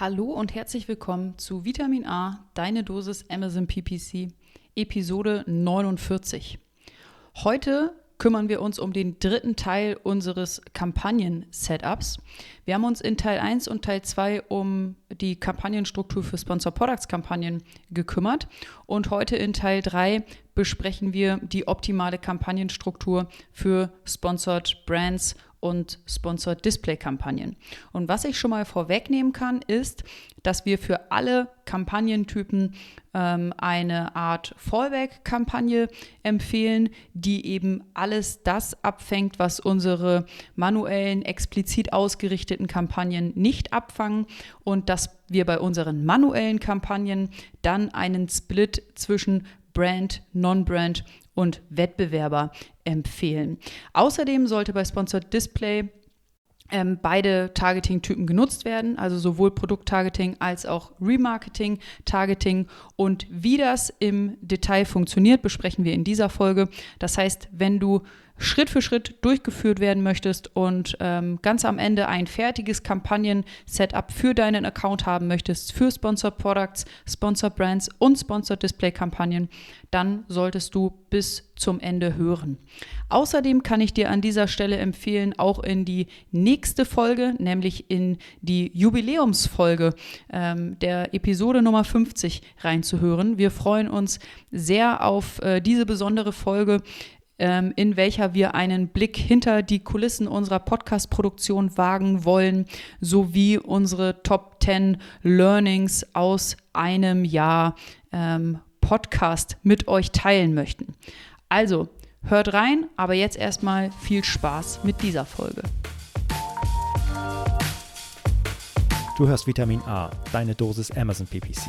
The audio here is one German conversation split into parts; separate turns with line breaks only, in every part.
Hallo und herzlich willkommen zu Vitamin A, deine Dosis Amazon PPC, Episode 49. Heute kümmern wir uns um den dritten Teil unseres Kampagnen-Setups. Wir haben uns in Teil 1 und Teil 2 um die Kampagnenstruktur für Sponsor Products Kampagnen gekümmert und heute in Teil 3 besprechen wir die optimale Kampagnenstruktur für Sponsored Brands und Sponsored Display Kampagnen. Und was ich schon mal vorwegnehmen kann, ist, dass wir für alle Kampagnentypen ähm, eine Art Fallback-Kampagne empfehlen, die eben alles das abfängt, was unsere manuellen, explizit ausgerichteten Kampagnen nicht abfangen und dass wir bei unseren manuellen Kampagnen dann einen Split zwischen Brand, Non-Brand und Wettbewerber empfehlen. Außerdem sollte bei Sponsored Display ähm, beide Targeting-Typen genutzt werden, also sowohl Produkt-Targeting als auch Remarketing-Targeting. Und wie das im Detail funktioniert, besprechen wir in dieser Folge. Das heißt, wenn du Schritt für Schritt durchgeführt werden möchtest und ähm, ganz am Ende ein fertiges Kampagnen-Setup für deinen Account haben möchtest, für Sponsored Products, Sponsored Brands und Sponsored Display-Kampagnen, dann solltest du bis zum Ende hören. Außerdem kann ich dir an dieser Stelle empfehlen, auch in die nächste Folge, nämlich in die Jubiläumsfolge ähm, der Episode Nummer 50 reinzuhören. Wir freuen uns sehr auf äh, diese besondere Folge in welcher wir einen Blick hinter die Kulissen unserer Podcast-Produktion wagen wollen, sowie unsere Top 10 Learnings aus einem Jahr ähm, Podcast mit euch teilen möchten. Also, hört rein, aber jetzt erstmal viel Spaß mit dieser Folge.
Du hörst Vitamin A, deine Dosis Amazon PPC.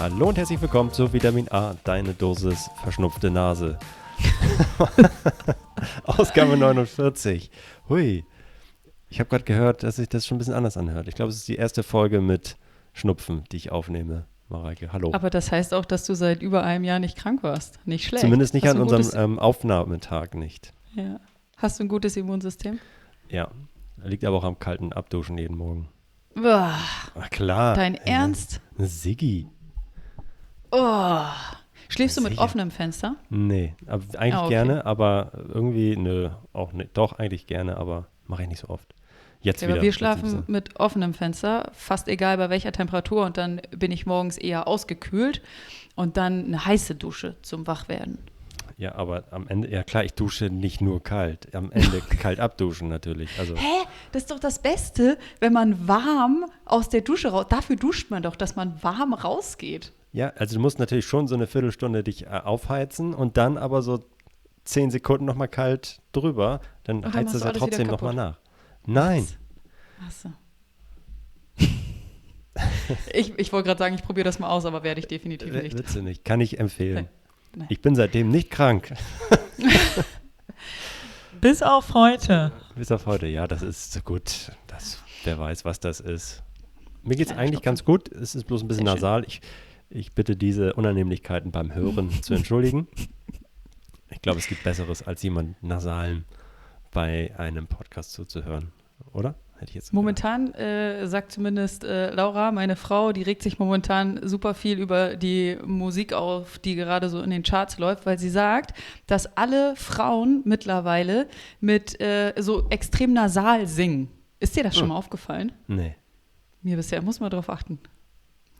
Hallo und herzlich willkommen zu Vitamin A, deine Dosis verschnupfte Nase. Ausgabe 49. Hui. Ich habe gerade gehört, dass sich das schon ein bisschen anders anhört. Ich glaube, es ist die erste Folge mit Schnupfen, die ich aufnehme. Mareike, hallo.
Aber das heißt auch, dass du seit über einem Jahr nicht krank warst. Nicht schlecht.
Zumindest nicht Hast an unserem ähm, Aufnahmetag nicht.
Ja. Hast du ein gutes Immunsystem?
Ja. Liegt aber auch am kalten Abduschen jeden Morgen.
Boah.
Ach klar.
Dein äh, Ernst?
Siggi.
Oh. Schläfst du mit Sicher. offenem Fenster?
Nee, aber eigentlich ah, okay. gerne, aber irgendwie, nö, auch nicht. Doch, eigentlich gerne, aber mache ich nicht so oft. Jetzt ja, wieder.
wir schlafen mit offenem Fenster, fast egal bei welcher Temperatur und dann bin ich morgens eher ausgekühlt und dann eine heiße Dusche zum Wachwerden.
Ja, aber am Ende, ja klar, ich dusche nicht nur kalt. Am Ende kalt abduschen natürlich. Also.
Hä? Das ist doch das Beste, wenn man warm aus der Dusche raus. Dafür duscht man doch, dass man warm rausgeht.
Ja, also du musst natürlich schon so eine Viertelstunde dich äh, aufheizen und dann aber so zehn Sekunden nochmal kalt drüber, dann, dann heizt es ja trotzdem nochmal nach. Nein. Achso.
ich ich wollte gerade sagen, ich probiere das mal aus, aber werde ich definitiv nicht.
Willst du nicht. Kann ich empfehlen. Nee. Nee. Ich bin seitdem nicht krank.
Bis auf heute.
Bis auf heute, ja, das ist gut. Das, wer weiß, was das ist. Mir geht es eigentlich ganz gut. Es ist bloß ein bisschen nasal. Ich, ich bitte diese Unannehmlichkeiten beim Hören zu entschuldigen. Ich glaube, es gibt Besseres, als jemand Nasalen bei einem Podcast zuzuhören, oder?
Hätte ich jetzt momentan äh, sagt zumindest äh, Laura, meine Frau, die regt sich momentan super viel über die Musik auf, die gerade so in den Charts läuft, weil sie sagt, dass alle Frauen mittlerweile mit äh, so extrem nasal singen. Ist dir das schon hm. mal aufgefallen?
Nee.
Mir bisher, muss man darauf achten.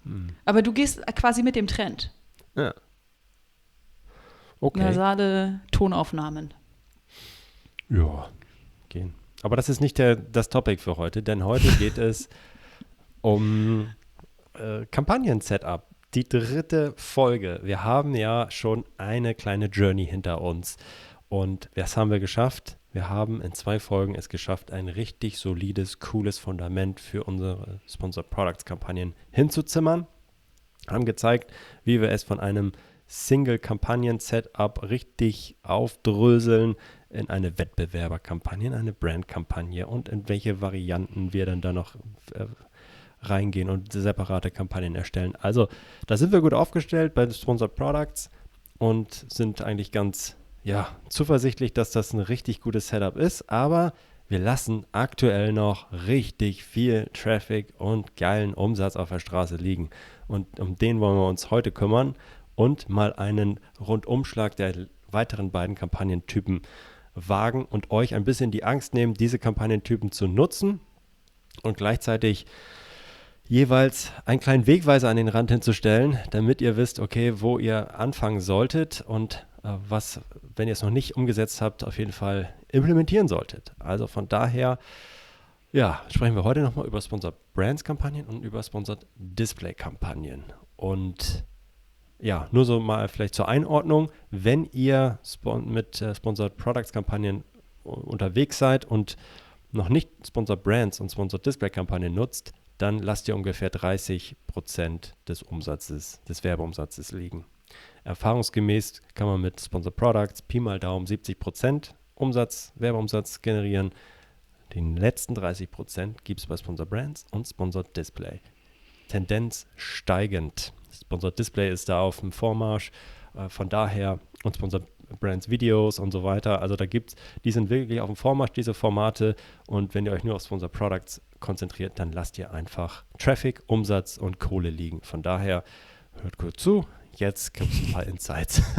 Hm. Aber du gehst quasi mit dem Trend.
Ja. Okay.
Nasale Tonaufnahmen.
Ja, gehen. Aber das ist nicht der, das Topic für heute, denn heute geht es um äh, Kampagnen-Setup. Die dritte Folge. Wir haben ja schon eine kleine Journey hinter uns. Und was haben wir geschafft? Wir haben in zwei Folgen es geschafft, ein richtig solides, cooles Fundament für unsere Sponsored Products Kampagnen hinzuzimmern. haben gezeigt, wie wir es von einem Single-Kampagnen-Setup richtig aufdröseln in eine Wettbewerberkampagne, in eine Brandkampagne und in welche Varianten wir dann da noch äh, reingehen und separate Kampagnen erstellen. Also da sind wir gut aufgestellt bei Sponsored Products und sind eigentlich ganz ja, zuversichtlich, dass das ein richtig gutes Setup ist, aber wir lassen aktuell noch richtig viel Traffic und geilen Umsatz auf der Straße liegen. Und um den wollen wir uns heute kümmern und mal einen Rundumschlag der weiteren beiden Kampagnentypen wagen und euch ein bisschen die Angst nehmen, diese Kampagnentypen zu nutzen und gleichzeitig jeweils einen kleinen Wegweiser an den Rand hinzustellen, damit ihr wisst, okay, wo ihr anfangen solltet und was, wenn ihr es noch nicht umgesetzt habt, auf jeden Fall implementieren solltet. Also von daher, ja, sprechen wir heute nochmal über Sponsored Brands Kampagnen und über Sponsored Display Kampagnen. Und ja, nur so mal vielleicht zur Einordnung, wenn ihr mit äh, Sponsored Products Kampagnen unterwegs seid und noch nicht Sponsored Brands und Sponsored Display Kampagnen nutzt, dann lasst ihr ungefähr 30% des Umsatzes, des Werbeumsatzes liegen. Erfahrungsgemäß kann man mit Sponsored Products Pi mal Daumen 70% Umsatz, Werbeumsatz generieren. Den letzten 30% gibt es bei Sponsored Brands und Sponsored Display. Tendenz steigend. Sponsored Display ist da auf dem Vormarsch. Äh, von daher und Sponsored Brands Videos und so weiter. Also da gibt es, die sind wirklich auf dem Vormarsch, diese Formate. Und wenn ihr euch nur auf Sponsored Products konzentriert, dann lasst ihr einfach Traffic, Umsatz und Kohle liegen. Von daher hört kurz zu. Jetzt gibt es ein paar Insights.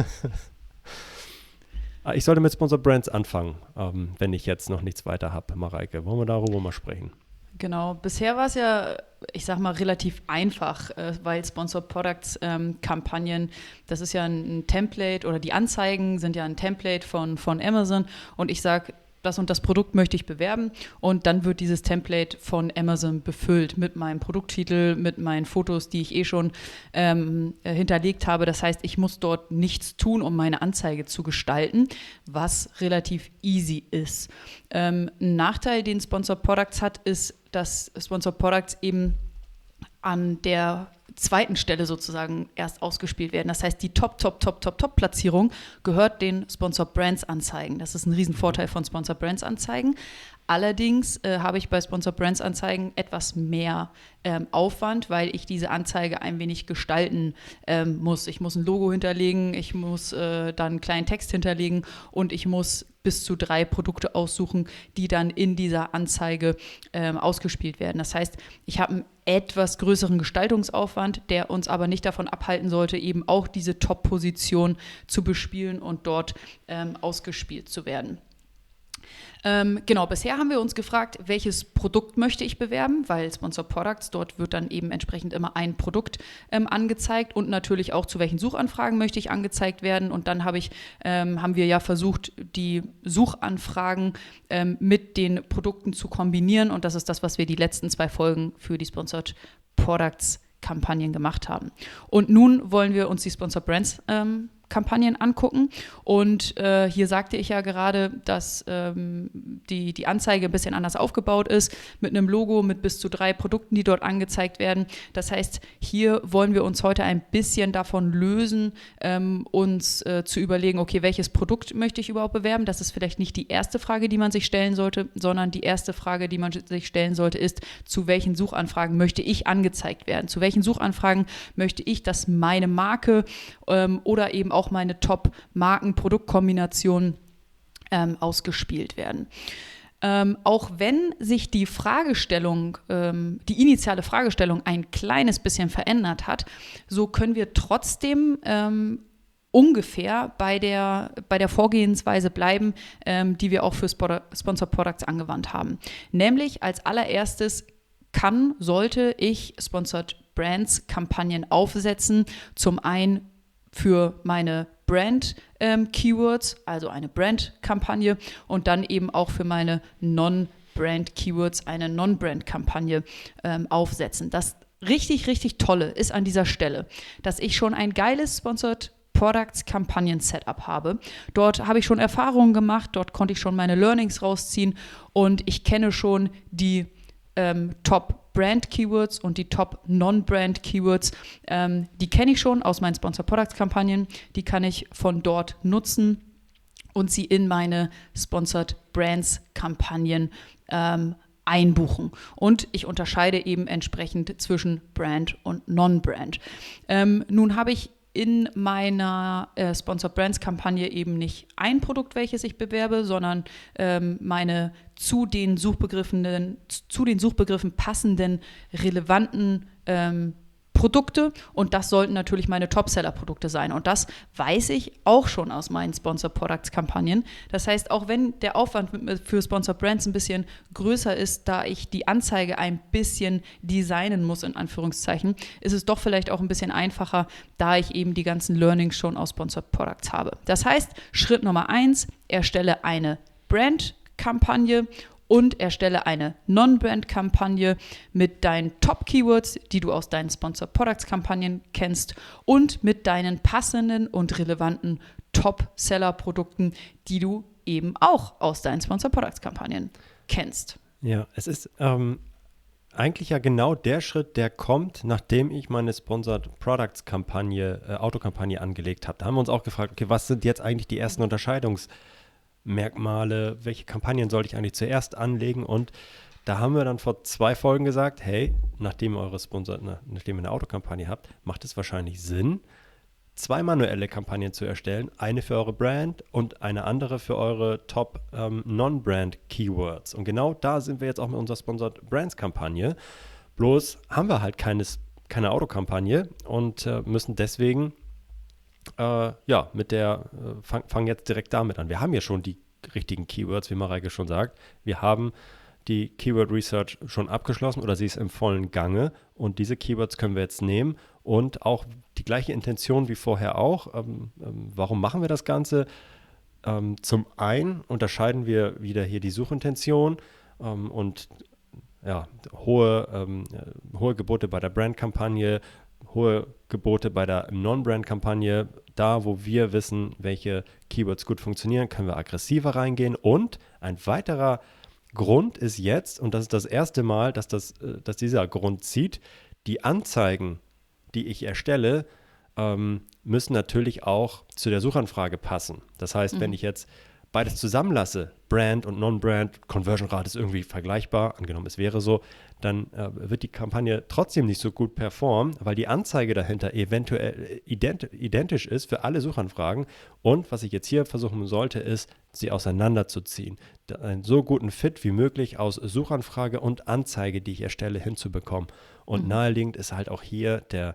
Ah, ich sollte mit Sponsored Brands anfangen, ähm, wenn ich jetzt noch nichts weiter habe, Mareike. Wollen wir darüber mal sprechen?
Genau, bisher war es ja, ich sag mal, relativ einfach, äh, weil Sponsored Products ähm, Kampagnen, das ist ja ein, ein, Template oder die Anzeigen sind ja ein Template von, von Amazon und ich sage, das und das Produkt möchte ich bewerben und dann wird dieses Template von Amazon befüllt mit meinem Produkttitel, mit meinen Fotos, die ich eh schon ähm, äh, hinterlegt habe. Das heißt, ich muss dort nichts tun, um meine Anzeige zu gestalten, was relativ easy ist. Ähm, ein Nachteil, den Sponsor Products hat, ist, dass Sponsor Products eben an der zweiten Stelle sozusagen erst ausgespielt werden. Das heißt, die Top, Top, Top, Top, Top-Platzierung gehört den Sponsor Brands Anzeigen. Das ist ein Riesenvorteil von Sponsor Brands Anzeigen. Allerdings äh, habe ich bei Sponsor Brands Anzeigen etwas mehr ähm, Aufwand, weil ich diese Anzeige ein wenig gestalten ähm, muss. Ich muss ein Logo hinterlegen, ich muss äh, dann einen kleinen Text hinterlegen und ich muss bis zu drei Produkte aussuchen, die dann in dieser Anzeige ähm, ausgespielt werden. Das heißt, ich habe einen etwas größeren Gestaltungsaufwand, der uns aber nicht davon abhalten sollte, eben auch diese Top-Position zu bespielen und dort ähm, ausgespielt zu werden. Ähm, genau, bisher haben wir uns gefragt, welches Produkt möchte ich bewerben, weil Sponsor Products, dort wird dann eben entsprechend immer ein Produkt ähm, angezeigt und natürlich auch zu welchen Suchanfragen möchte ich angezeigt werden. Und dann habe ich, ähm, haben wir ja versucht, die Suchanfragen ähm, mit den Produkten zu kombinieren. Und das ist das, was wir die letzten zwei Folgen für die Sponsored Products Kampagnen gemacht haben. Und nun wollen wir uns die Sponsor Brands ähm, Kampagnen angucken. Und äh, hier sagte ich ja gerade, dass ähm, die, die Anzeige ein bisschen anders aufgebaut ist, mit einem Logo mit bis zu drei Produkten, die dort angezeigt werden. Das heißt, hier wollen wir uns heute ein bisschen davon lösen, ähm, uns äh, zu überlegen, okay, welches Produkt möchte ich überhaupt bewerben? Das ist vielleicht nicht die erste Frage, die man sich stellen sollte, sondern die erste Frage, die man sich stellen sollte, ist, zu welchen Suchanfragen möchte ich angezeigt werden? Zu welchen Suchanfragen möchte ich, dass meine Marke ähm, oder eben auch auch meine Top-Marken-Produktkombinationen ähm, ausgespielt werden. Ähm, auch wenn sich die Fragestellung, ähm, die initiale Fragestellung ein kleines bisschen verändert hat, so können wir trotzdem ähm, ungefähr bei der, bei der Vorgehensweise bleiben, ähm, die wir auch für Sponsor Products angewandt haben. Nämlich als allererstes kann, sollte ich Sponsored Brands Kampagnen aufsetzen. Zum einen für meine Brand-Keywords, ähm, also eine Brand-Kampagne und dann eben auch für meine Non-Brand-Keywords eine Non-Brand-Kampagne ähm, aufsetzen. Das richtig, richtig Tolle ist an dieser Stelle, dass ich schon ein geiles Sponsored Products Kampagnen Setup habe. Dort habe ich schon Erfahrungen gemacht, dort konnte ich schon meine Learnings rausziehen und ich kenne schon die ähm, Top Top-Brand-Keywords und die Top-Non-Brand-Keywords. Ähm, die kenne ich schon aus meinen Sponsor Products-Kampagnen. Die kann ich von dort nutzen und sie in meine Sponsored Brands-Kampagnen ähm, einbuchen. Und ich unterscheide eben entsprechend zwischen Brand und Non-Brand. Ähm, nun habe ich in meiner äh, Sponsored Brands Kampagne eben nicht ein Produkt, welches ich bewerbe, sondern ähm, meine zu den Suchbegriffen, zu den Suchbegriffen passenden, relevanten ähm, Produkte und das sollten natürlich meine Topseller-Produkte sein. Und das weiß ich auch schon aus meinen Sponsor Products-Kampagnen. Das heißt, auch wenn der Aufwand für Sponsor Brands ein bisschen größer ist, da ich die Anzeige ein bisschen designen muss, in Anführungszeichen, ist es doch vielleicht auch ein bisschen einfacher, da ich eben die ganzen Learnings schon aus Sponsor Products habe. Das heißt, Schritt Nummer eins, erstelle eine Brand-Kampagne und erstelle eine Non-Brand-Kampagne mit deinen Top-Keywords, die du aus deinen Sponsor Products-Kampagnen kennst und mit deinen passenden und relevanten Top-Seller-Produkten, die du eben auch aus deinen Sponsor Products-Kampagnen kennst.
Ja, es ist ähm, eigentlich ja genau der Schritt, der kommt, nachdem ich meine Sponsored Products Kampagne, äh, Autokampagne angelegt habe. Da haben wir uns auch gefragt, okay, was sind jetzt eigentlich die ersten Unterscheidungs- Merkmale, welche Kampagnen sollte ich eigentlich zuerst anlegen und da haben wir dann vor zwei Folgen gesagt, hey, nachdem ihr eure Sponsor, nachdem ihr eine Autokampagne habt, macht es wahrscheinlich Sinn, zwei manuelle Kampagnen zu erstellen, eine für eure Brand und eine andere für eure Top ähm, Non-Brand Keywords. Und genau da sind wir jetzt auch mit unserer Sponsored Brands Kampagne. Bloß haben wir halt keines, keine Autokampagne und äh, müssen deswegen äh, ja, mit der, äh, fangen fang jetzt direkt damit an. Wir haben ja schon die richtigen Keywords, wie Mareike schon sagt. Wir haben die Keyword Research schon abgeschlossen oder sie ist im vollen Gange und diese Keywords können wir jetzt nehmen und auch die gleiche Intention wie vorher auch. Ähm, ähm, warum machen wir das Ganze? Ähm, zum einen unterscheiden wir wieder hier die Suchintention ähm, und ja, hohe, ähm, hohe Gebote bei der Brandkampagne, hohe Gebote bei der Non-Brand-Kampagne. Da, wo wir wissen, welche Keywords gut funktionieren, können wir aggressiver reingehen. Und ein weiterer Grund ist jetzt, und das ist das erste Mal, dass, das, äh, dass dieser Grund zieht, die Anzeigen, die ich erstelle, ähm, müssen natürlich auch zu der Suchanfrage passen. Das heißt, mhm. wenn ich jetzt beides zusammenlasse, Brand und Non-Brand, Conversion Rate ist irgendwie vergleichbar, angenommen es wäre so, dann äh, wird die Kampagne trotzdem nicht so gut performen, weil die Anzeige dahinter eventuell ident identisch ist für alle Suchanfragen. Und was ich jetzt hier versuchen sollte, ist, sie auseinanderzuziehen. Einen so guten Fit wie möglich aus Suchanfrage und Anzeige, die ich erstelle, hinzubekommen. Und mhm. naheliegend ist halt auch hier der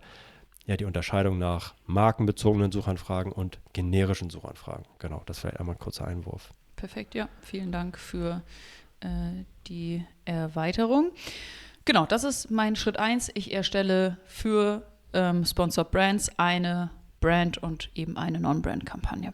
ja die Unterscheidung nach markenbezogenen Suchanfragen und generischen Suchanfragen. Genau, das vielleicht einmal ein kurzer Einwurf.
Perfekt, ja. Vielen Dank für äh, die Erweiterung. Genau, das ist mein Schritt 1. Ich erstelle für ähm, Sponsored Brands eine Brand und eben eine Non-Brand-Kampagne.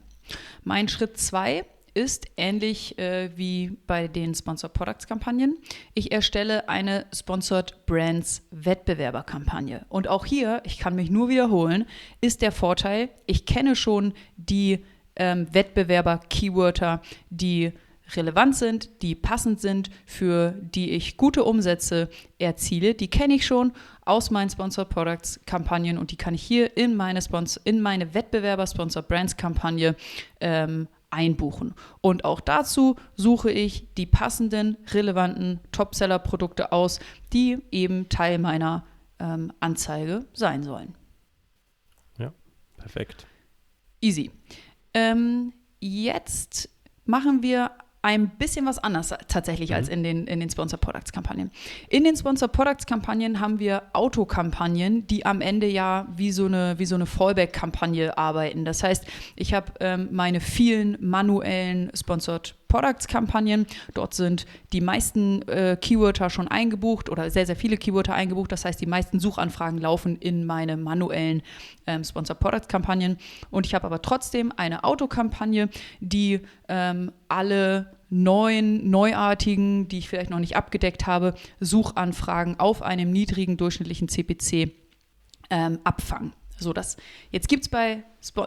Mein Schritt 2 ist ähnlich äh, wie bei den Sponsored Products Kampagnen. Ich erstelle eine Sponsored Brands Wettbewerberkampagne. Und auch hier, ich kann mich nur wiederholen, ist der Vorteil, ich kenne schon die ähm, Wettbewerber-Keywörter, die relevant sind, die passend sind, für die ich gute Umsätze erziele. Die kenne ich schon aus meinen Sponsored Products Kampagnen und die kann ich hier in meine, in meine Wettbewerber Sponsored Brands Kampagne ähm, einbuchen. Und auch dazu suche ich die passenden, relevanten Topseller-Produkte aus, die eben Teil meiner ähm, Anzeige sein sollen.
Ja, perfekt.
Easy. Ähm, jetzt machen wir ein bisschen was anders tatsächlich mhm. als in den, in den Sponsor Products Kampagnen. In den Sponsor Products Kampagnen haben wir Autokampagnen, die am Ende ja wie so eine, wie so eine Fallback-Kampagne arbeiten. Das heißt, ich habe ähm, meine vielen manuellen Sponsored Products Kampagnen. Dort sind die meisten äh, Keywörter schon eingebucht oder sehr, sehr viele Keywörter eingebucht. Das heißt, die meisten Suchanfragen laufen in meine manuellen ähm, Sponsor Products Kampagnen. Und ich habe aber trotzdem eine Autokampagne, die ähm, alle neuen, neuartigen, die ich vielleicht noch nicht abgedeckt habe, Suchanfragen auf einem niedrigen durchschnittlichen CPC ähm, abfangen. So, das, jetzt gibt es bei,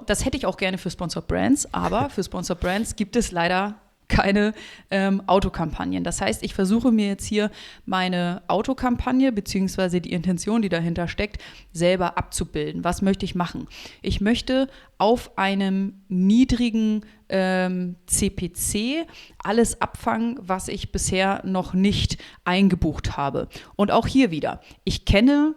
das hätte ich auch gerne für Sponsor Brands, aber für Sponsor Brands gibt es leider keine ähm, Autokampagnen. Das heißt, ich versuche mir jetzt hier meine Autokampagne beziehungsweise die Intention, die dahinter steckt, selber abzubilden. Was möchte ich machen? Ich möchte auf einem niedrigen ähm, CPC alles abfangen, was ich bisher noch nicht eingebucht habe. Und auch hier wieder, ich kenne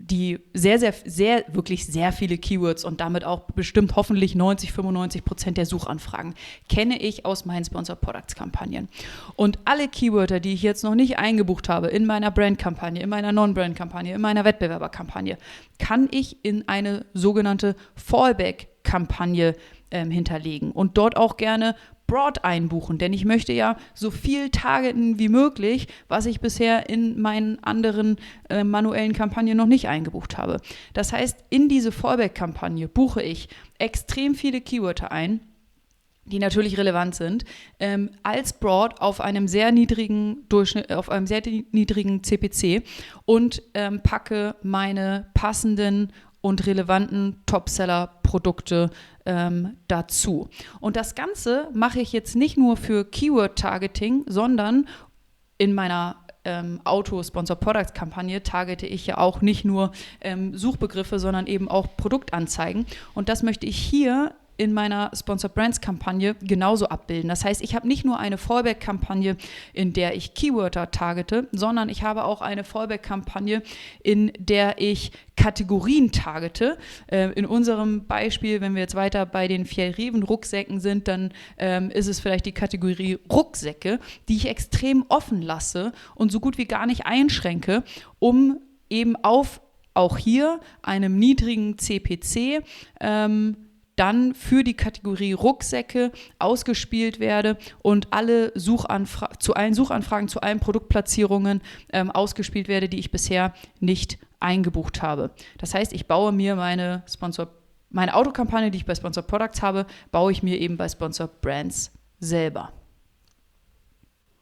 die sehr, sehr, sehr, wirklich sehr viele Keywords und damit auch bestimmt hoffentlich 90, 95 Prozent der Suchanfragen kenne ich aus meinen Sponsor Products Kampagnen. Und alle Keywörter, die ich jetzt noch nicht eingebucht habe in meiner Brand-Kampagne, in meiner Non-Brand-Kampagne, in meiner Wettbewerberkampagne, kann ich in eine sogenannte Fallback-Kampagne ähm, hinterlegen und dort auch gerne broad einbuchen, denn ich möchte ja so viel targeten wie möglich, was ich bisher in meinen anderen äh, manuellen Kampagnen noch nicht eingebucht habe. Das heißt, in diese Fallback-Kampagne buche ich extrem viele Keywörter ein, die natürlich relevant sind, ähm, als Broad auf einem sehr niedrigen Durchschnitt, auf einem sehr niedrigen CPC und ähm, packe meine passenden und relevanten Topseller-Produkte ähm, dazu. Und das Ganze mache ich jetzt nicht nur für Keyword-Targeting, sondern in meiner ähm, Auto-Sponsor-Products-Kampagne targete ich ja auch nicht nur ähm, Suchbegriffe, sondern eben auch Produktanzeigen. Und das möchte ich hier in meiner Sponsor Brands Kampagne genauso abbilden. Das heißt, ich habe nicht nur eine Fallback Kampagne, in der ich Keyworder targete, sondern ich habe auch eine Fallback Kampagne, in der ich Kategorien targete. Äh, in unserem Beispiel, wenn wir jetzt weiter bei den Fjellreven Rucksäcken sind, dann ähm, ist es vielleicht die Kategorie Rucksäcke, die ich extrem offen lasse und so gut wie gar nicht einschränke, um eben auf auch hier einem niedrigen CPC ähm, dann für die Kategorie Rucksäcke ausgespielt werde und alle Suchanfra zu allen Suchanfragen, zu allen Produktplatzierungen ähm, ausgespielt werde, die ich bisher nicht eingebucht habe. Das heißt, ich baue mir meine Sponsor meine Autokampagne, die ich bei Sponsor Products habe, baue ich mir eben bei Sponsor Brands selber.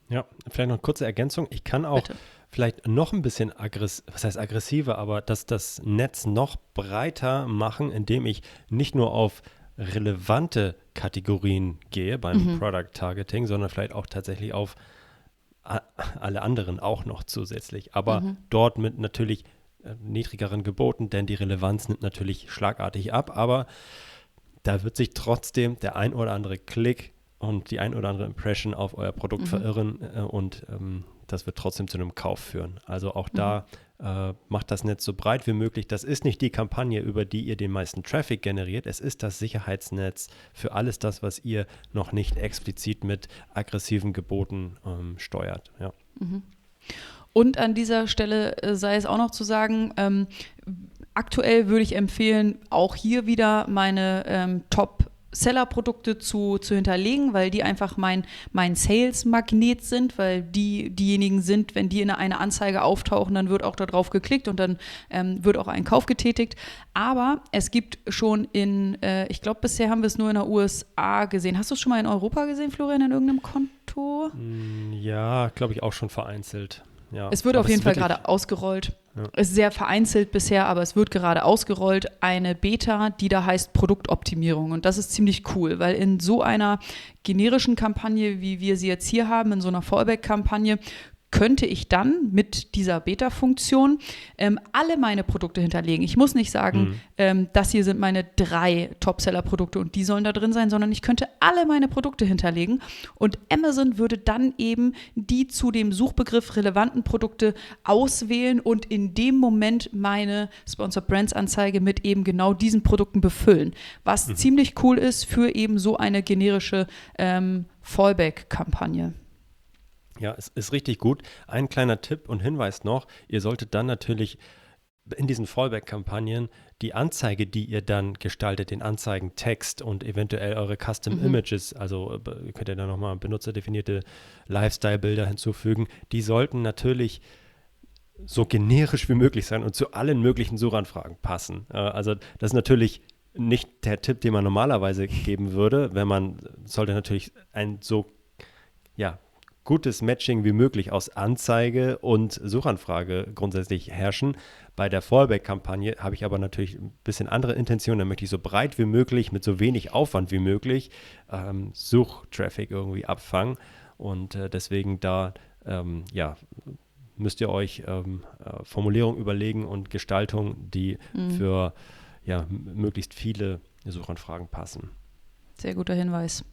Ja, vielleicht noch eine kurze Ergänzung. Ich kann auch Bitte vielleicht noch ein bisschen aggressiv, was heißt aggressiver, aber dass das Netz noch breiter machen, indem ich nicht nur auf relevante Kategorien gehe beim mhm. Product Targeting, sondern vielleicht auch tatsächlich auf alle anderen auch noch zusätzlich. Aber mhm. dort mit natürlich äh, niedrigeren Geboten, denn die Relevanz nimmt natürlich schlagartig ab. Aber da wird sich trotzdem der ein oder andere Klick und die ein oder andere Impression auf euer Produkt mhm. verirren äh, und ähm, das wird trotzdem zu einem Kauf führen. Also auch mhm. da äh, macht das Netz so breit wie möglich. Das ist nicht die Kampagne, über die ihr den meisten Traffic generiert. Es ist das Sicherheitsnetz für alles das, was ihr noch nicht explizit mit aggressiven Geboten ähm, steuert. Ja. Mhm.
Und an dieser Stelle äh, sei es auch noch zu sagen, ähm, aktuell würde ich empfehlen, auch hier wieder meine ähm, Top Seller-Produkte zu, zu hinterlegen, weil die einfach mein, mein Sales-Magnet sind, weil die diejenigen sind, wenn die in einer Anzeige auftauchen, dann wird auch darauf geklickt und dann ähm, wird auch ein Kauf getätigt. Aber es gibt schon in, äh, ich glaube, bisher haben wir es nur in der USA gesehen. Hast du es schon mal in Europa gesehen, Florian, in irgendeinem Konto?
Mm, ja, glaube ich auch schon vereinzelt. Ja,
es wird auf jeden Fall gerade ausgerollt. Ja. Ist sehr vereinzelt bisher, aber es wird gerade ausgerollt. Eine Beta, die da heißt Produktoptimierung. Und das ist ziemlich cool, weil in so einer generischen Kampagne, wie wir sie jetzt hier haben, in so einer Fallback-Kampagne, könnte ich dann mit dieser Beta-Funktion ähm, alle meine Produkte hinterlegen. Ich muss nicht sagen, mhm. ähm, das hier sind meine drei Top-Seller-Produkte und die sollen da drin sein, sondern ich könnte alle meine Produkte hinterlegen und Amazon würde dann eben die zu dem Suchbegriff relevanten Produkte auswählen und in dem Moment meine Sponsor Brands Anzeige mit eben genau diesen Produkten befüllen, was mhm. ziemlich cool ist für eben so eine generische ähm, Fallback-Kampagne.
Ja, es ist richtig gut. Ein kleiner Tipp und Hinweis noch, ihr solltet dann natürlich in diesen Fallback-Kampagnen die Anzeige, die ihr dann gestaltet, den Anzeigentext und eventuell eure Custom mhm. Images, also äh, könnt ihr da nochmal benutzerdefinierte Lifestyle-Bilder hinzufügen, die sollten natürlich so generisch wie möglich sein und zu allen möglichen Suchanfragen passen. Äh, also das ist natürlich nicht der Tipp, den man normalerweise geben würde, wenn man sollte natürlich ein so ja, gutes Matching wie möglich aus Anzeige und Suchanfrage grundsätzlich herrschen. Bei der Fallback-Kampagne habe ich aber natürlich ein bisschen andere Intentionen. Da möchte ich so breit wie möglich, mit so wenig Aufwand wie möglich ähm, Suchtraffic irgendwie abfangen. Und äh, deswegen da, ähm, ja, müsst ihr euch ähm, äh, Formulierungen überlegen und Gestaltung, die mhm. für ja, möglichst viele Suchanfragen passen.
Sehr guter Hinweis.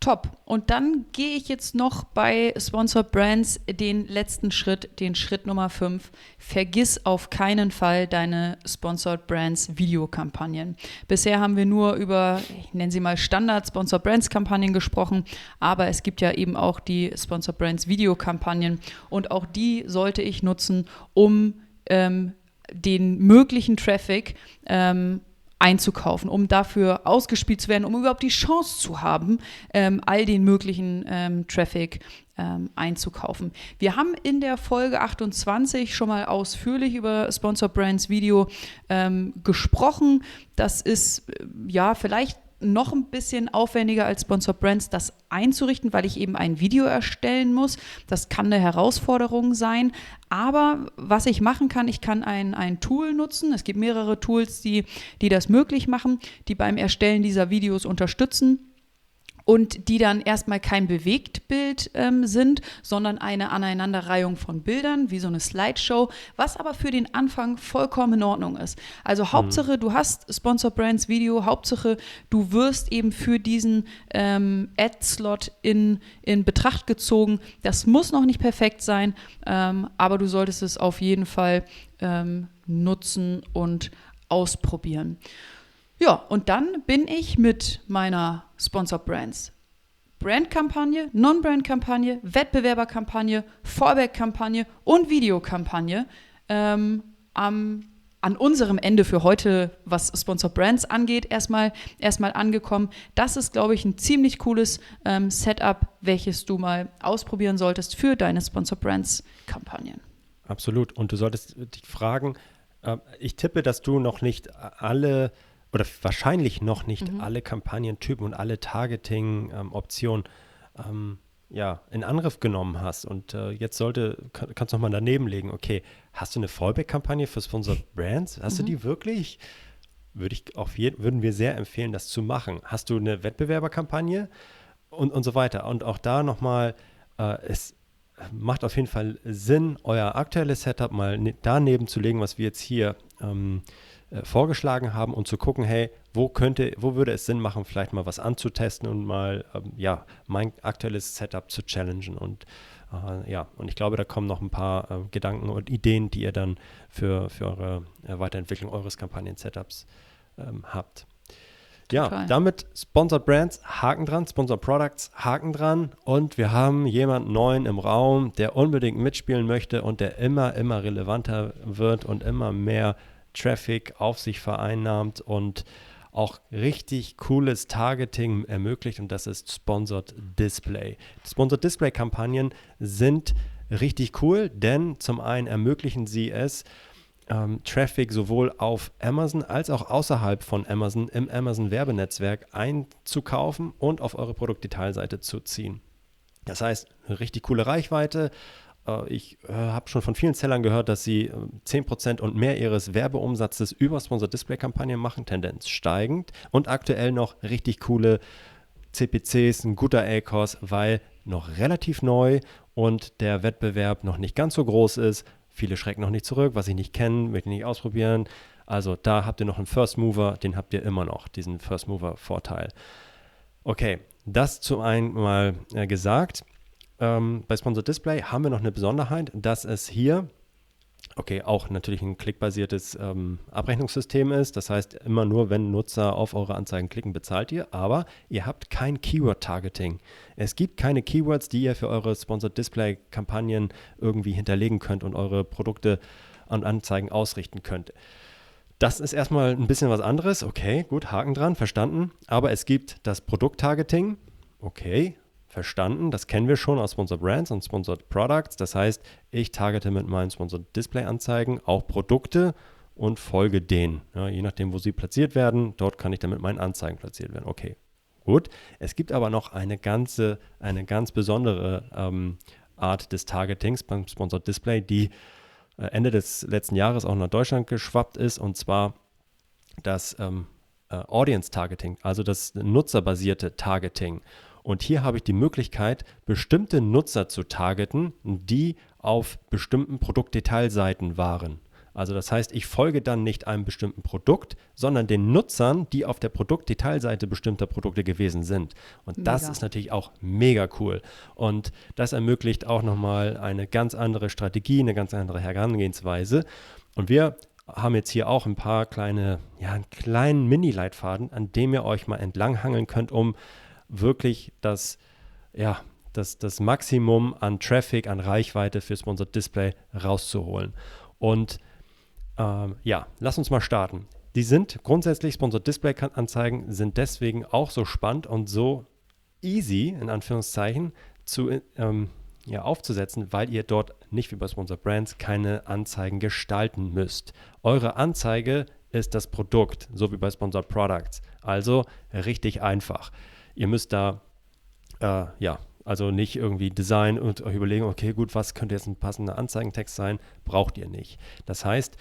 Top. Und dann gehe ich jetzt noch bei Sponsored Brands den letzten Schritt, den Schritt Nummer 5. Vergiss auf keinen Fall deine Sponsored Brands Videokampagnen. Bisher haben wir nur über, ich nenne sie mal Standard Sponsored Brands Kampagnen gesprochen, aber es gibt ja eben auch die Sponsored Brands Videokampagnen und auch die sollte ich nutzen, um ähm, den möglichen Traffic ähm, einzukaufen, um dafür ausgespielt zu werden, um überhaupt die Chance zu haben, ähm, all den möglichen ähm, Traffic ähm, einzukaufen. Wir haben in der Folge 28 schon mal ausführlich über Sponsor Brands Video ähm, gesprochen. Das ist äh, ja vielleicht noch ein bisschen aufwendiger als Sponsor Brands, das einzurichten, weil ich eben ein Video erstellen muss. Das kann eine Herausforderung sein. Aber was ich machen kann, ich kann ein, ein Tool nutzen. Es gibt mehrere Tools, die, die das möglich machen, die beim Erstellen dieser Videos unterstützen und die dann erstmal kein Bewegtbild ähm, sind, sondern eine Aneinanderreihung von Bildern, wie so eine Slideshow, was aber für den Anfang vollkommen in Ordnung ist. Also mhm. Hauptsache, du hast Sponsor Brands Video, Hauptsache, du wirst eben für diesen ähm, Ad-Slot in, in Betracht gezogen. Das muss noch nicht perfekt sein, ähm, aber du solltest es auf jeden Fall ähm, nutzen und ausprobieren. Ja, und dann bin ich mit meiner Sponsor Brands Brandkampagne, Non-Brand-Kampagne, Wettbewerberkampagne, Fallback-Kampagne und Videokampagne ähm, am, an unserem Ende für heute, was Sponsor Brands angeht, erstmal, erstmal angekommen. Das ist, glaube ich, ein ziemlich cooles ähm, Setup, welches du mal ausprobieren solltest für deine Sponsor Brands-Kampagnen.
Absolut. Und du solltest dich fragen, äh, ich tippe, dass du noch nicht alle oder wahrscheinlich noch nicht mhm. alle Kampagnentypen und alle Targeting-Optionen ähm, ja, in Angriff genommen hast. Und äh, jetzt sollte, kann, kannst du nochmal daneben legen, okay, hast du eine Fallback-Kampagne für Sponsored Brands? Hast mhm. du die wirklich? Würde ich auf jeden, würden wir sehr empfehlen, das zu machen. Hast du eine Wettbewerberkampagne und, und so weiter? Und auch da nochmal, äh, es macht auf jeden Fall Sinn, euer aktuelles Setup mal ne, daneben zu legen, was wir jetzt hier ähm, äh, vorgeschlagen haben und zu gucken, hey, wo könnte, wo würde es Sinn machen, vielleicht mal was anzutesten und mal ähm, ja, mein aktuelles Setup zu challengen und äh, ja, und ich glaube, da kommen noch ein paar äh, Gedanken und Ideen, die ihr dann für, für eure äh, Weiterentwicklung eures Kampagnen-Setups ähm, habt. Ja, damit Sponsored Brands, Haken dran, Sponsored Products, Haken dran. Und wir haben jemanden neuen im Raum, der unbedingt mitspielen möchte und der immer, immer relevanter wird und immer mehr Traffic auf sich vereinnahmt und auch richtig cooles Targeting ermöglicht und das ist Sponsored Display. Sponsored Display Kampagnen sind richtig cool, denn zum einen ermöglichen sie es, ähm, Traffic sowohl auf Amazon als auch außerhalb von Amazon im Amazon Werbenetzwerk einzukaufen und auf eure Produktdetailseite zu ziehen. Das heißt, richtig coole Reichweite, ich äh, habe schon von vielen Sellern gehört, dass sie 10% äh, und mehr ihres Werbeumsatzes über Sponsored Display Kampagnen machen, Tendenz steigend und aktuell noch richtig coole CPCs, ein guter A-Kurs, weil noch relativ neu und der Wettbewerb noch nicht ganz so groß ist. Viele schrecken noch nicht zurück, was ich nicht kenne, möchte ich nicht ausprobieren. Also da habt ihr noch einen First Mover, den habt ihr immer noch, diesen First Mover Vorteil. Okay, das zum einen mal äh, gesagt. Ähm, bei Sponsored Display haben wir noch eine Besonderheit, dass es hier, okay, auch natürlich ein klickbasiertes ähm, Abrechnungssystem ist. Das heißt, immer nur, wenn Nutzer auf eure Anzeigen klicken, bezahlt ihr. Aber ihr habt kein Keyword-Targeting. Es gibt keine Keywords, die ihr für eure Sponsored Display-Kampagnen irgendwie hinterlegen könnt und eure Produkte und Anzeigen ausrichten könnt. Das ist erstmal ein bisschen was anderes. Okay, gut, Haken dran, verstanden. Aber es gibt das Produkt-Targeting. Okay, verstanden. Das kennen wir schon aus Sponsored Brands und Sponsored Products. Das heißt, ich targete mit meinen Sponsored Display-Anzeigen auch Produkte und folge denen. Ja, je nachdem, wo sie platziert werden, dort kann ich dann mit meinen Anzeigen platziert werden. Okay, gut. Es gibt aber noch eine ganze, eine ganz besondere ähm, Art des Targetings beim Sponsored Display, die äh, Ende des letzten Jahres auch nach Deutschland geschwappt ist, und zwar das ähm, äh, Audience Targeting, also das nutzerbasierte Targeting. Und hier habe ich die Möglichkeit, bestimmte Nutzer zu targeten, die auf bestimmten Produktdetailseiten waren. Also das heißt, ich folge dann nicht einem bestimmten Produkt, sondern den Nutzern, die auf der Produktdetailseite bestimmter Produkte gewesen sind. Und mega. das ist natürlich auch mega cool. Und das ermöglicht auch nochmal eine ganz andere Strategie, eine ganz andere Herangehensweise. Und wir haben jetzt hier auch ein paar kleine, ja, einen kleinen Mini-Leitfaden, an dem ihr euch mal entlanghangeln könnt, um wirklich das, ja, das, das Maximum an Traffic, an Reichweite für Sponsored Display rauszuholen. Und ähm, ja, lass uns mal starten. Die sind grundsätzlich, Sponsored Display Anzeigen sind deswegen auch so spannend und so easy, in Anführungszeichen, zu, ähm, ja, aufzusetzen, weil ihr dort nicht wie bei Sponsored Brands keine Anzeigen gestalten müsst. Eure Anzeige ist das Produkt, so wie bei Sponsored Products. Also richtig einfach. Ihr müsst da, äh, ja, also nicht irgendwie Design und euch überlegen, okay, gut, was könnte jetzt ein passender Anzeigentext sein? Braucht ihr nicht. Das heißt,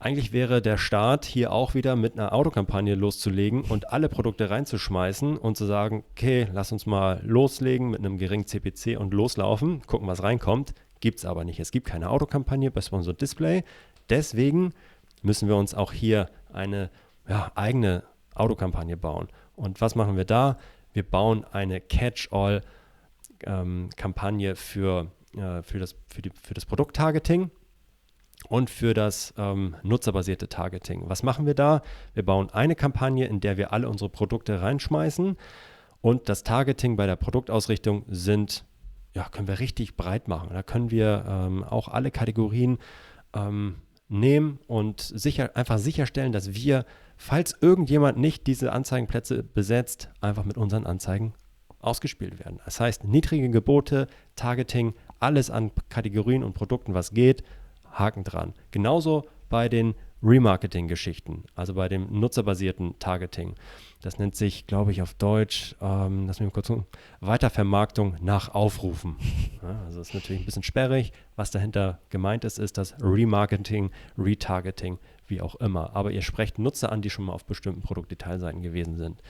eigentlich wäre der Start hier auch wieder mit einer Autokampagne loszulegen und alle Produkte reinzuschmeißen und zu sagen, okay, lass uns mal loslegen mit einem geringen CPC und loslaufen, gucken, was reinkommt. Gibt es aber nicht. Es gibt keine Autokampagne bei Sponsored Display. Deswegen müssen wir uns auch hier eine ja, eigene Autokampagne bauen. Und was machen wir da? Wir bauen eine Catch-all-Kampagne ähm, für, äh, für, das, für, für das Produkt-Targeting und für das ähm, nutzerbasierte Targeting. Was machen wir da? Wir bauen eine Kampagne, in der wir alle unsere Produkte reinschmeißen und das Targeting bei der Produktausrichtung sind, ja, können wir richtig breit machen. Da können wir ähm, auch alle Kategorien ähm, nehmen und sicher, einfach sicherstellen, dass wir, falls irgendjemand nicht diese Anzeigenplätze besetzt, einfach mit unseren Anzeigen ausgespielt werden. Das heißt, niedrige Gebote, Targeting, alles an Kategorien und Produkten, was geht, Haken dran. Genauso bei den Remarketing-Geschichten, also bei dem nutzerbasierten Targeting. Das nennt sich, glaube ich, auf Deutsch, ähm, lass mich mal kurz gucken, Weitervermarktung nach Aufrufen. Ja, also ist natürlich ein bisschen sperrig. Was dahinter gemeint ist, ist das Remarketing, Retargeting, wie auch immer. Aber ihr sprecht Nutzer an, die schon mal auf bestimmten Produktdetailseiten gewesen sind.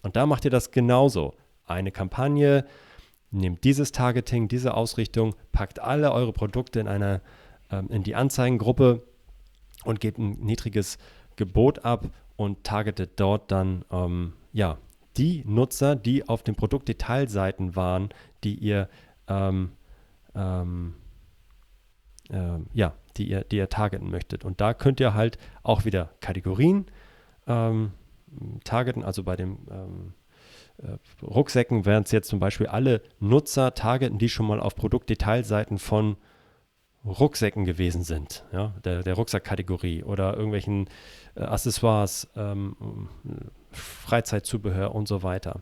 Und da macht ihr das genauso. Eine Kampagne, nehmt dieses Targeting, diese Ausrichtung, packt alle eure Produkte in einer ähm, in die Anzeigengruppe und gebt ein niedriges Gebot ab und targetet dort dann ähm, ja, die Nutzer, die auf den Produktdetailseiten waren, die ihr ähm, ähm, äh, ja, die ihr, die ihr targeten möchtet. Und da könnt ihr halt auch wieder Kategorien ähm, targeten, also bei den ähm, äh, Rucksäcken wären es jetzt zum Beispiel alle Nutzer targeten, die schon mal auf Produktdetailseiten von Rucksäcken gewesen sind, ja, der, der Rucksackkategorie oder irgendwelchen äh, Accessoires, ähm, Freizeitzubehör und so weiter.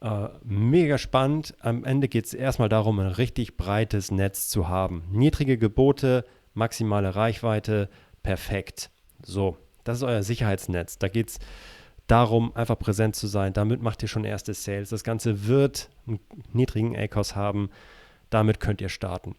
Äh, mega spannend. Am Ende geht es erstmal darum, ein richtig breites Netz zu haben. Niedrige Gebote, maximale Reichweite, perfekt. So, das ist euer Sicherheitsnetz. Da geht es darum, einfach präsent zu sein. Damit macht ihr schon erste Sales. Das Ganze wird einen niedrigen ACOS haben. Damit könnt ihr starten.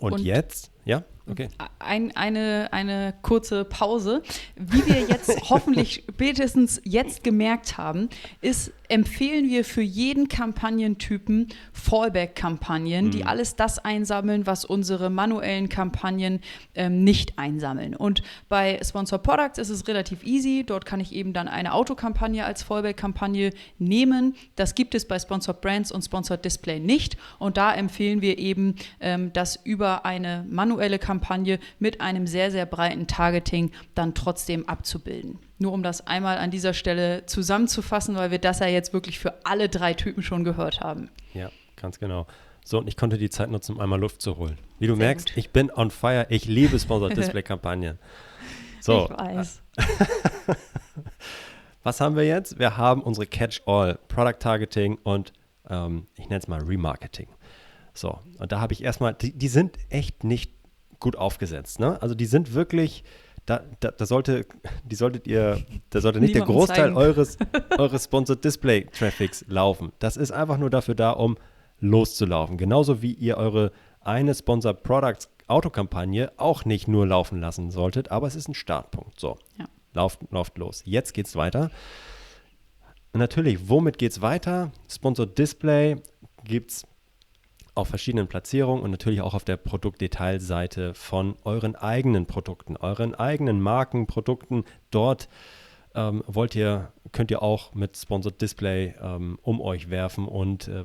Und, und jetzt? Ja, okay.
Ein, eine, eine kurze Pause. Wie wir jetzt hoffentlich spätestens jetzt gemerkt haben, ist, empfehlen wir für jeden Kampagnentypen Fallback-Kampagnen, mhm. die alles das einsammeln, was unsere manuellen Kampagnen ähm, nicht einsammeln. Und bei Sponsor Products ist es relativ easy. Dort kann ich eben dann eine Autokampagne als Fallback-Kampagne nehmen. Das gibt es bei Sponsor Brands und Sponsor Display nicht. Und da empfehlen wir eben, ähm, das über eine manuelle Kampagne mit einem sehr, sehr breiten Targeting dann trotzdem abzubilden. Nur um das einmal an dieser Stelle zusammenzufassen, weil wir das ja jetzt wirklich für alle drei Typen schon gehört haben.
Ja, ganz genau. So, und ich konnte die Zeit nutzen, um einmal Luft zu holen. Wie du Sehr merkst, gut. ich bin on fire. Ich liebe Sponsored Display-Kampagnen. So. Ich weiß. Was haben wir jetzt? Wir haben unsere Catch-all Product Targeting und ähm, ich nenne es mal Remarketing. So, und da habe ich erstmal, die, die sind echt nicht gut aufgesetzt. Ne? Also die sind wirklich da, da, da, sollte, die solltet ihr da sollte nicht der Großteil eures, eures Sponsored Display Traffics laufen. Das ist einfach nur dafür da, um loszulaufen. Genauso wie ihr eure eine Sponsored Products Autokampagne auch nicht nur laufen lassen solltet, aber es ist ein Startpunkt. So, ja. lauft, lauft los. Jetzt geht's weiter. Natürlich, womit geht's weiter? Sponsored Display gibt es auf verschiedenen Platzierungen und natürlich auch auf der Produktdetailseite von euren eigenen Produkten, euren eigenen Markenprodukten. Dort ähm, wollt ihr, könnt ihr auch mit Sponsored Display ähm, um euch werfen und äh, äh,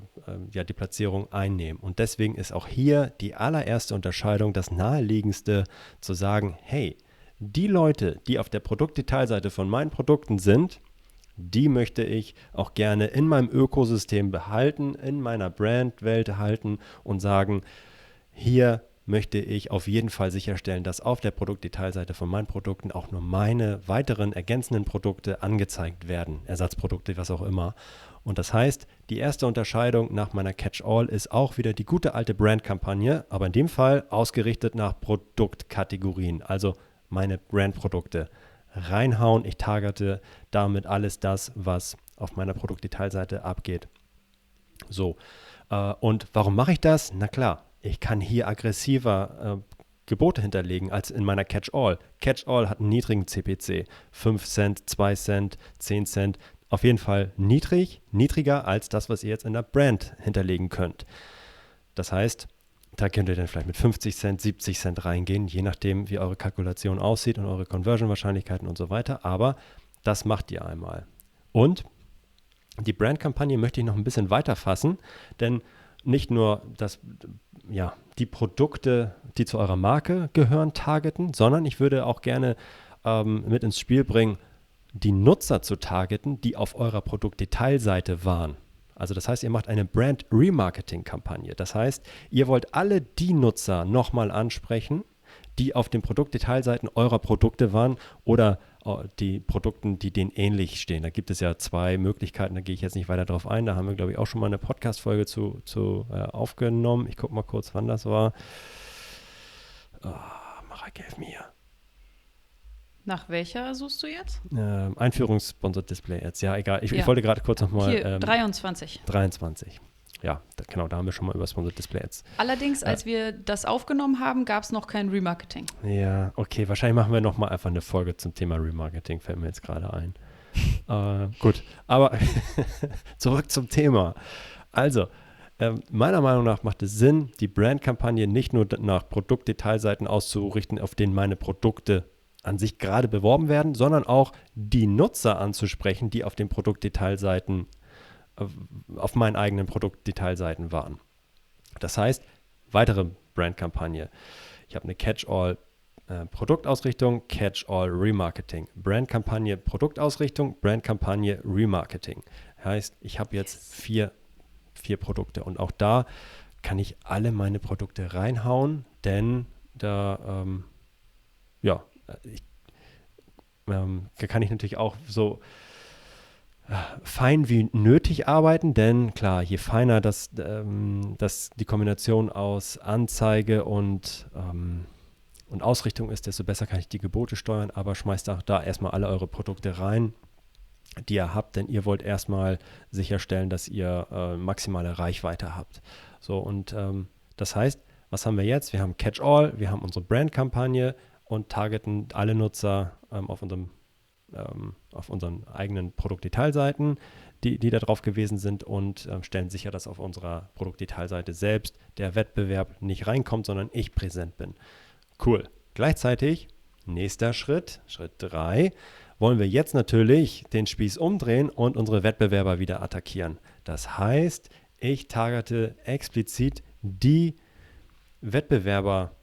ja, die Platzierung einnehmen. Und deswegen ist auch hier die allererste Unterscheidung das naheliegendste zu sagen, hey, die Leute, die auf der Produktdetailseite von meinen Produkten sind, die möchte ich auch gerne in meinem Ökosystem behalten, in meiner Brandwelt halten und sagen, hier möchte ich auf jeden Fall sicherstellen, dass auf der Produktdetailseite von meinen Produkten auch nur meine weiteren ergänzenden Produkte angezeigt werden, Ersatzprodukte, was auch immer. Und das heißt, die erste Unterscheidung nach meiner Catch-all ist auch wieder die gute alte Brandkampagne, aber in dem Fall ausgerichtet nach Produktkategorien, also meine Brandprodukte reinhauen. Ich targete damit alles das, was auf meiner Produktdetailseite abgeht. So, äh, und warum mache ich das? Na klar, ich kann hier aggressiver äh, Gebote hinterlegen als in meiner Catch-all. Catch-all hat einen niedrigen CPC. 5 Cent, 2 Cent, 10 Cent. Auf jeden Fall niedrig, niedriger als das, was ihr jetzt in der Brand hinterlegen könnt. Das heißt, da könnt ihr dann vielleicht mit 50 Cent, 70 Cent reingehen, je nachdem, wie eure Kalkulation aussieht und eure Conversion-Wahrscheinlichkeiten und so weiter. Aber das macht ihr einmal. Und die Brandkampagne möchte ich noch ein bisschen weiter fassen, denn nicht nur das, ja, die Produkte, die zu eurer Marke gehören, targeten, sondern ich würde auch gerne ähm, mit ins Spiel bringen, die Nutzer zu targeten, die auf eurer Produktdetailseite waren. Also das heißt, ihr macht eine Brand Remarketing-Kampagne. Das heißt, ihr wollt alle die Nutzer nochmal ansprechen, die auf den Produktdetailseiten eurer Produkte waren oder äh, die Produkten, die denen ähnlich stehen. Da gibt es ja zwei Möglichkeiten, da gehe ich jetzt nicht weiter drauf ein. Da haben wir, glaube ich, auch schon mal eine Podcast-Folge zu, zu äh, aufgenommen. Ich gucke mal kurz, wann das war. Oh, Mareike, hilf mir.
Nach welcher suchst du jetzt?
Ähm, Einführungssponsored Display Ads. Ja, egal. Ich, ja. ich wollte gerade kurz nochmal.
Ähm, 23.
23. Ja, da, genau, da haben wir schon mal über Sponsored Display Ads.
Allerdings, äh, als wir das aufgenommen haben, gab es noch kein Remarketing.
Ja, okay. Wahrscheinlich machen wir nochmal einfach eine Folge zum Thema Remarketing, fällt mir jetzt gerade ein. äh, gut, aber zurück zum Thema. Also, äh, meiner Meinung nach macht es Sinn, die Brandkampagne nicht nur nach Produktdetailseiten auszurichten, auf denen meine Produkte an sich gerade beworben werden, sondern auch die Nutzer anzusprechen, die auf den Produktdetailseiten, äh, auf meinen eigenen Produktdetailseiten waren. Das heißt, weitere Brandkampagne. Ich habe eine Catch-all äh, Produktausrichtung, Catch-all Remarketing. Brandkampagne Produktausrichtung, Brandkampagne Remarketing. Heißt, ich habe jetzt vier, vier Produkte und auch da kann ich alle meine Produkte reinhauen, denn da ähm, ja, ich, ähm, kann ich natürlich auch so äh, fein wie nötig arbeiten, denn klar, je feiner das, ähm, das die Kombination aus Anzeige und, ähm, und Ausrichtung ist, desto besser kann ich die Gebote steuern, aber schmeißt auch da erstmal alle eure Produkte rein, die ihr habt, denn ihr wollt erstmal sicherstellen, dass ihr äh, maximale Reichweite habt. So, und ähm, das heißt, was haben wir jetzt? Wir haben Catch-all, wir haben unsere Brand-Kampagne, und targeten alle Nutzer ähm, auf, unserem, ähm, auf unseren eigenen Produktdetailseiten, die, die da drauf gewesen sind und ähm, stellen sicher, dass auf unserer Produktdetailseite selbst der Wettbewerb nicht reinkommt, sondern ich präsent bin. Cool. Gleichzeitig, nächster Schritt, Schritt 3, wollen wir jetzt natürlich den Spieß umdrehen und unsere Wettbewerber wieder attackieren. Das heißt, ich targete explizit die Wettbewerber,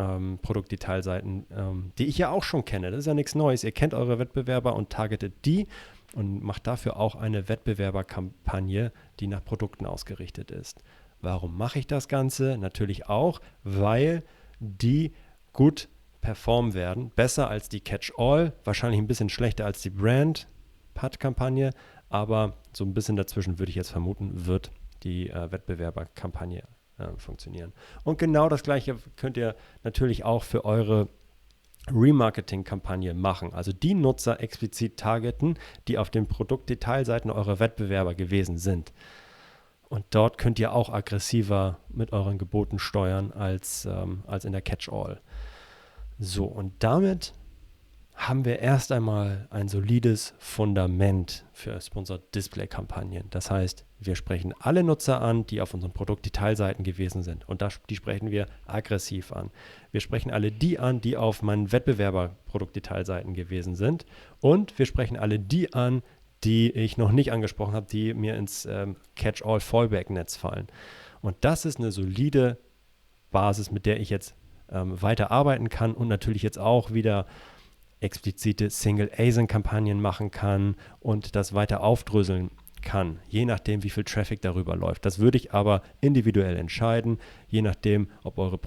ähm, Produktdetailseiten, ähm, die ich ja auch schon kenne. Das ist ja nichts Neues. Ihr kennt eure Wettbewerber und targetet die und macht dafür auch eine Wettbewerberkampagne, die nach Produkten ausgerichtet ist. Warum mache ich das Ganze? Natürlich auch, weil die gut performen werden, besser als die Catch-all, wahrscheinlich ein bisschen schlechter als die Brand-Pad-Kampagne, aber so ein bisschen dazwischen würde ich jetzt vermuten, wird die äh, Wettbewerberkampagne äh, funktionieren. Und genau das gleiche könnt ihr natürlich auch für eure Remarketing-Kampagne machen, also die Nutzer explizit targeten, die auf den Produktdetailseiten eurer Wettbewerber gewesen sind. Und dort könnt ihr auch aggressiver mit euren Geboten steuern als, ähm, als in der Catch-all. So, und damit haben wir erst einmal ein solides Fundament für Sponsored Display Kampagnen. Das heißt, wir sprechen alle Nutzer an, die auf unseren Produktdetailseiten gewesen sind. Und das, die sprechen wir aggressiv an. Wir sprechen alle die an, die auf meinen Wettbewerber Produktdetailseiten gewesen sind. Und wir sprechen alle die an, die ich noch nicht angesprochen habe, die mir ins ähm, Catch-all-Fallback-Netz fallen. Und das ist eine solide Basis, mit der ich jetzt ähm, weiter arbeiten kann und natürlich jetzt auch wieder explizite Single-ASIN-Kampagnen machen kann und das weiter aufdröseln kann, je nachdem, wie viel Traffic darüber läuft. Das würde ich aber individuell entscheiden, je nachdem, ob eure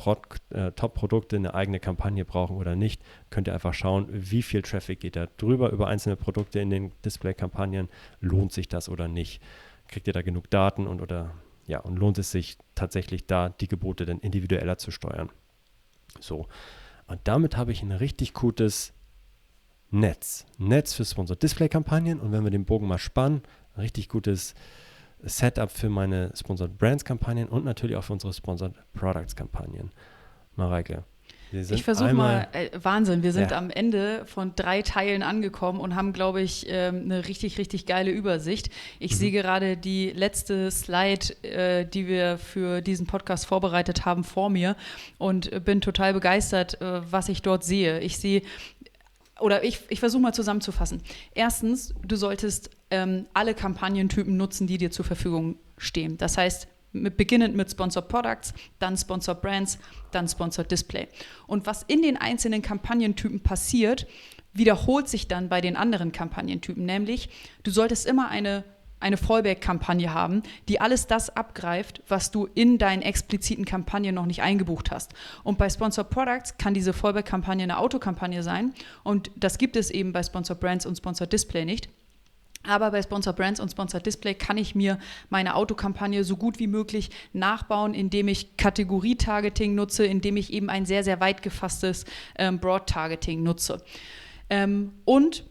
äh, Top-Produkte eine eigene Kampagne brauchen oder nicht, könnt ihr einfach schauen, wie viel Traffic geht da drüber über einzelne Produkte in den Display-Kampagnen, lohnt sich das oder nicht, kriegt ihr da genug Daten und oder ja, und lohnt es sich tatsächlich da die Gebote dann individueller zu steuern. So, und damit habe ich ein richtig gutes Netz. Netz für Sponsored Display Kampagnen und wenn wir den Bogen mal spannen, richtig gutes Setup für meine Sponsored Brands Kampagnen und natürlich auch für unsere Sponsored Products Kampagnen. Mareike.
Ich versuche mal, äh, Wahnsinn, wir sind ja. am Ende von drei Teilen angekommen und haben, glaube ich, äh, eine richtig, richtig geile Übersicht. Ich mhm. sehe gerade die letzte Slide, äh, die wir für diesen Podcast vorbereitet haben, vor mir und bin total begeistert, äh, was ich dort sehe. Ich sehe oder ich, ich versuche mal zusammenzufassen. Erstens, du solltest ähm, alle Kampagnentypen nutzen, die dir zur Verfügung stehen. Das heißt, mit, beginnend mit Sponsored Products, dann Sponsored Brands, dann Sponsored Display. Und was in den einzelnen Kampagnentypen passiert, wiederholt sich dann bei den anderen Kampagnentypen. Nämlich, du solltest immer eine eine Fallback-Kampagne haben, die alles das abgreift, was du in deinen expliziten Kampagnen noch nicht eingebucht hast. Und bei Sponsored Products kann diese Fallback-Kampagne eine Autokampagne sein und das gibt es eben bei Sponsored Brands und Sponsored Display nicht. Aber bei Sponsored Brands und Sponsored Display kann ich mir meine Autokampagne so gut wie möglich nachbauen, indem ich Kategorie-Targeting nutze, indem ich eben ein sehr, sehr weit gefasstes ähm, Broad-Targeting nutze. Ähm, und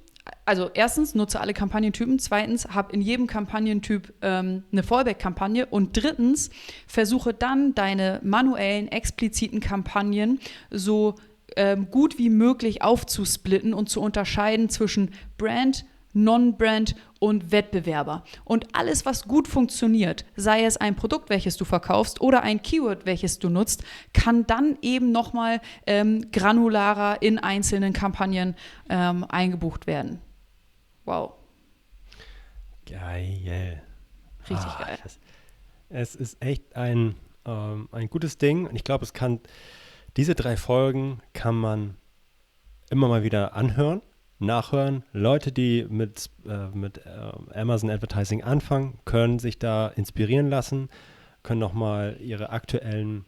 also erstens, nutze alle Kampagnentypen. Zweitens, habe in jedem Kampagnentyp ähm, eine Fallback-Kampagne. Und drittens, versuche dann deine manuellen, expliziten Kampagnen so ähm, gut wie möglich aufzusplitten und zu unterscheiden zwischen Brand, Non-Brand und Wettbewerber. Und alles, was gut funktioniert, sei es ein Produkt, welches du verkaufst oder ein Keyword, welches du nutzt, kann dann eben nochmal ähm, granularer in einzelnen Kampagnen ähm, eingebucht werden. Wow.
Geil.
Richtig ah, geil. Das,
es ist echt ein, ähm, ein gutes Ding und ich glaube, es kann, diese drei Folgen kann man immer mal wieder anhören nachhören. Leute, die mit, äh, mit äh, Amazon Advertising anfangen, können sich da inspirieren lassen, können nochmal ihre aktuellen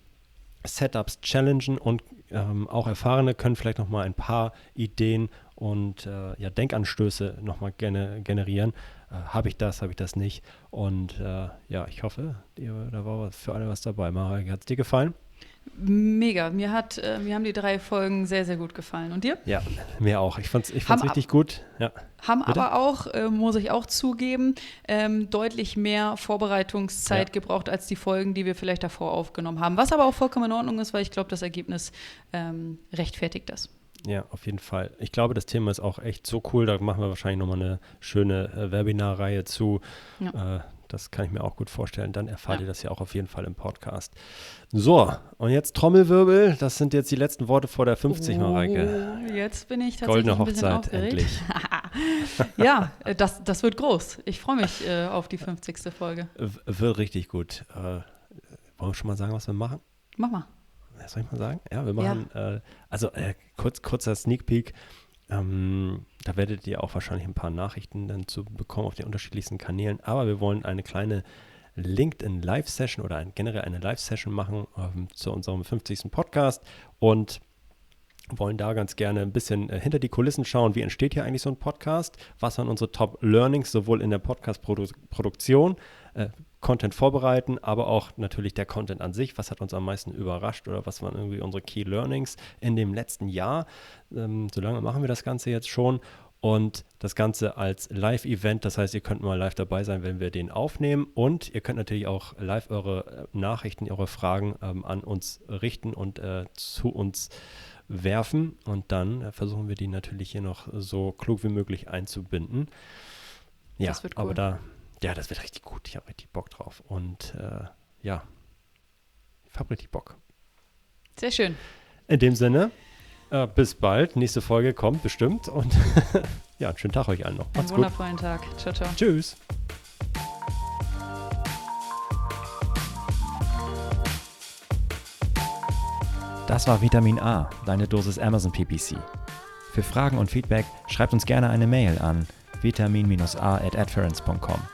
Setups challengen und ähm, auch Erfahrene können vielleicht nochmal ein paar Ideen und äh, ja, Denkanstöße nochmal gene, generieren. Äh, habe ich das, habe ich das nicht? Und äh, ja, ich hoffe, da war für alle was dabei. Marek, hat es dir gefallen?
Mega. Mir, hat, äh, mir haben die drei Folgen sehr, sehr gut gefallen. Und dir?
Ja, mir auch. Ich fand es ich fand's richtig gut. Ja.
Haben Bitte? aber auch, äh, muss ich auch zugeben, ähm, deutlich mehr Vorbereitungszeit ja. gebraucht als die Folgen, die wir vielleicht davor aufgenommen haben. Was aber auch vollkommen in Ordnung ist, weil ich glaube, das Ergebnis ähm, rechtfertigt das.
Ja, auf jeden Fall. Ich glaube, das Thema ist auch echt so cool. Da machen wir wahrscheinlich nochmal eine schöne äh, Webinarreihe zu. Ja. Äh, das kann ich mir auch gut vorstellen. Dann erfahrt ja. ihr das ja auch auf jeden Fall im Podcast. So, und jetzt Trommelwirbel. Das sind jetzt die letzten Worte vor der 50, oh, Mareike.
Jetzt bin ich tatsächlich
Goldene
ein bisschen
Hochzeit, endlich.
ja, äh, das, das wird groß. Ich freue mich äh, auf die 50. Folge.
wird richtig gut. Äh, wollen wir schon mal sagen, was wir machen?
Mach mal.
Soll ich mal sagen? Ja, wir machen, ja. Äh, also äh, kurz, kurzer Sneak Peek. Ähm, da werdet ihr auch wahrscheinlich ein paar Nachrichten dann zu bekommen auf den unterschiedlichsten Kanälen. Aber wir wollen eine kleine LinkedIn Live-Session oder ein, generell eine Live-Session machen ähm, zu unserem 50. Podcast. Und wollen da ganz gerne ein bisschen äh, hinter die Kulissen schauen, wie entsteht hier eigentlich so ein Podcast, was waren unsere Top-Learnings sowohl in der Podcast-Produktion, äh, Content vorbereiten, aber auch natürlich der Content an sich, was hat uns am meisten überrascht oder was waren irgendwie unsere Key-Learnings in dem letzten Jahr. Ähm, so lange machen wir das Ganze jetzt schon und das Ganze als Live-Event. Das heißt, ihr könnt mal live dabei sein, wenn wir den aufnehmen. Und ihr könnt natürlich auch live eure äh, Nachrichten, eure Fragen ähm, an uns richten und äh, zu uns werfen. Und dann äh, versuchen wir die natürlich hier noch so klug wie möglich einzubinden. Ja, das wird cool. aber da, ja, das wird richtig gut. Ich habe richtig Bock drauf. Und äh, ja, ich habe richtig Bock.
Sehr schön.
In dem Sinne, äh, bis bald. Nächste Folge kommt bestimmt. Und ja, einen schönen Tag euch allen noch.
Macht's einen wundervollen gut. Tag. Ciao, ciao.
Tschüss. Das war Vitamin A, deine Dosis Amazon PPC. Für Fragen und Feedback schreibt uns gerne eine Mail an vitamin-a at